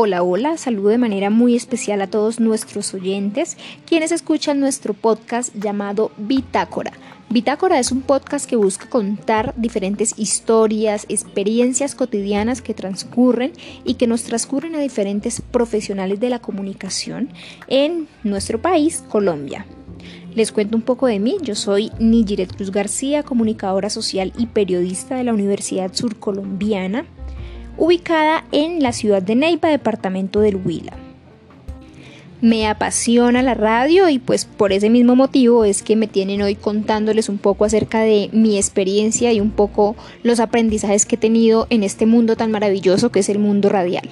Hola, hola, saludo de manera muy especial a todos nuestros oyentes, quienes escuchan nuestro podcast llamado Bitácora. Bitácora es un podcast que busca contar diferentes historias, experiencias cotidianas que transcurren y que nos transcurren a diferentes profesionales de la comunicación en nuestro país, Colombia. Les cuento un poco de mí. Yo soy Nigiret Cruz García, comunicadora social y periodista de la Universidad Surcolombiana ubicada en la ciudad de Neiva, departamento del Huila. Me apasiona la radio y pues por ese mismo motivo es que me tienen hoy contándoles un poco acerca de mi experiencia y un poco los aprendizajes que he tenido en este mundo tan maravilloso que es el mundo radial.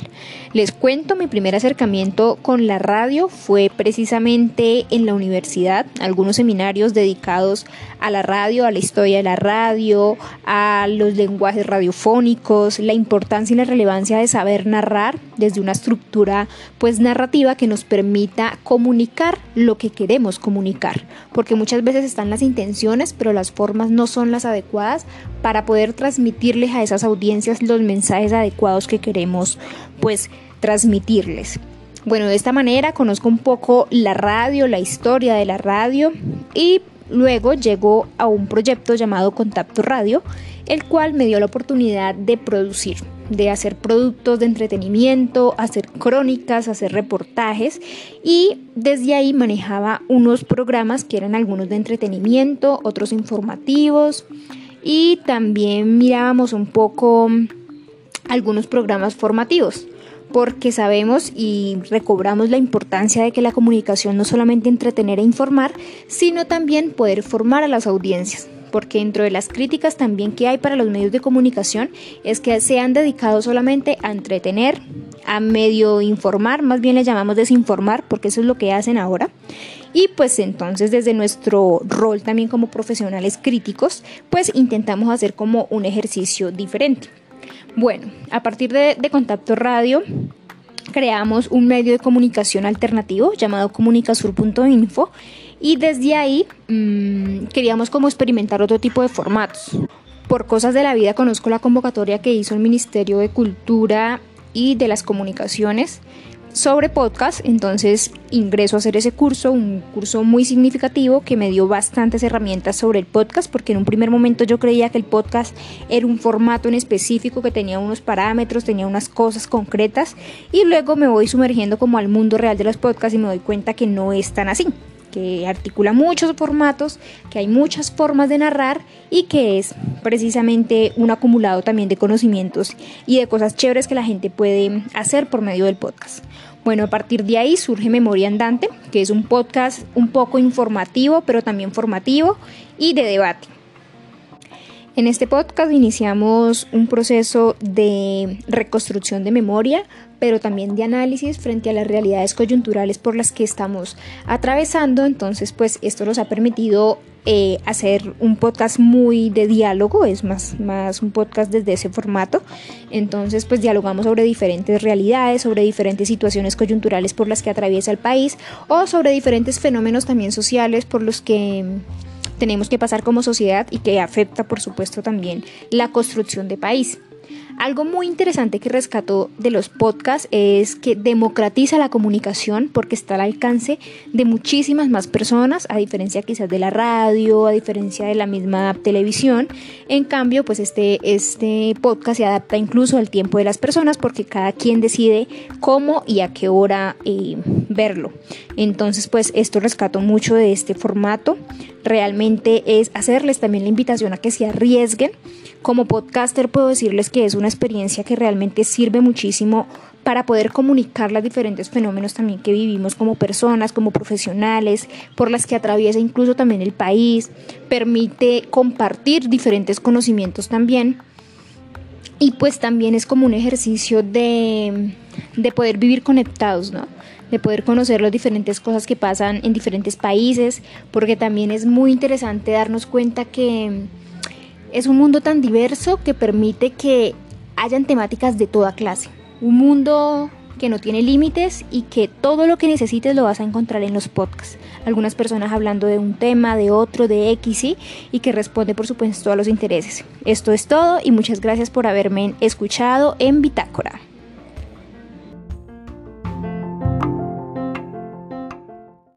Les cuento, mi primer acercamiento con la radio fue precisamente en la universidad, algunos seminarios dedicados a la radio, a la historia de la radio, a los lenguajes radiofónicos, la importancia y la relevancia de saber narrar desde una estructura pues narrativa que nos permite comunicar lo que queremos comunicar, porque muchas veces están las intenciones, pero las formas no son las adecuadas para poder transmitirles a esas audiencias los mensajes adecuados que queremos pues transmitirles. Bueno, de esta manera conozco un poco la radio, la historia de la radio y luego llegó a un proyecto llamado Contacto Radio, el cual me dio la oportunidad de producir de hacer productos de entretenimiento, hacer crónicas, hacer reportajes. Y desde ahí manejaba unos programas que eran algunos de entretenimiento, otros informativos. Y también mirábamos un poco algunos programas formativos porque sabemos y recobramos la importancia de que la comunicación no solamente entretener e informar, sino también poder formar a las audiencias porque dentro de las críticas también que hay para los medios de comunicación es que se han dedicado solamente a entretener, a medio informar, más bien le llamamos desinformar, porque eso es lo que hacen ahora. Y pues entonces desde nuestro rol también como profesionales críticos, pues intentamos hacer como un ejercicio diferente. Bueno, a partir de, de Contacto Radio, creamos un medio de comunicación alternativo llamado comunicasur.info y desde ahí mmm, queríamos como experimentar otro tipo de formatos. Por cosas de la vida conozco la convocatoria que hizo el Ministerio de Cultura y de las Comunicaciones sobre podcast, entonces ingreso a hacer ese curso, un curso muy significativo que me dio bastantes herramientas sobre el podcast, porque en un primer momento yo creía que el podcast era un formato en específico que tenía unos parámetros, tenía unas cosas concretas, y luego me voy sumergiendo como al mundo real de los podcasts y me doy cuenta que no es tan así que articula muchos formatos, que hay muchas formas de narrar y que es precisamente un acumulado también de conocimientos y de cosas chéveres que la gente puede hacer por medio del podcast. Bueno, a partir de ahí surge Memoria Andante, que es un podcast un poco informativo, pero también formativo y de debate. En este podcast iniciamos un proceso de reconstrucción de memoria, pero también de análisis frente a las realidades coyunturales por las que estamos atravesando. Entonces, pues esto nos ha permitido eh, hacer un podcast muy de diálogo, es más, más un podcast desde ese formato. Entonces, pues dialogamos sobre diferentes realidades, sobre diferentes situaciones coyunturales por las que atraviesa el país o sobre diferentes fenómenos también sociales por los que tenemos que pasar como sociedad y que afecta por supuesto también la construcción de país. Algo muy interesante que rescató de los podcasts es que democratiza la comunicación porque está al alcance de muchísimas más personas, a diferencia quizás de la radio, a diferencia de la misma televisión. En cambio, pues este, este podcast se adapta incluso al tiempo de las personas porque cada quien decide cómo y a qué hora eh, verlo. Entonces, pues esto rescató mucho de este formato. Realmente es hacerles también la invitación a que se arriesguen. Como podcaster puedo decirles que es una experiencia que realmente sirve muchísimo para poder comunicar los diferentes fenómenos también que vivimos como personas, como profesionales, por las que atraviesa incluso también el país, permite compartir diferentes conocimientos también y pues también es como un ejercicio de, de poder vivir conectados, ¿no? de poder conocer las diferentes cosas que pasan en diferentes países, porque también es muy interesante darnos cuenta que es un mundo tan diverso que permite que hayan temáticas de toda clase. Un mundo que no tiene límites y que todo lo que necesites lo vas a encontrar en los podcasts. Algunas personas hablando de un tema, de otro, de X y, y que responde por supuesto a los intereses. Esto es todo y muchas gracias por haberme escuchado en Bitácora.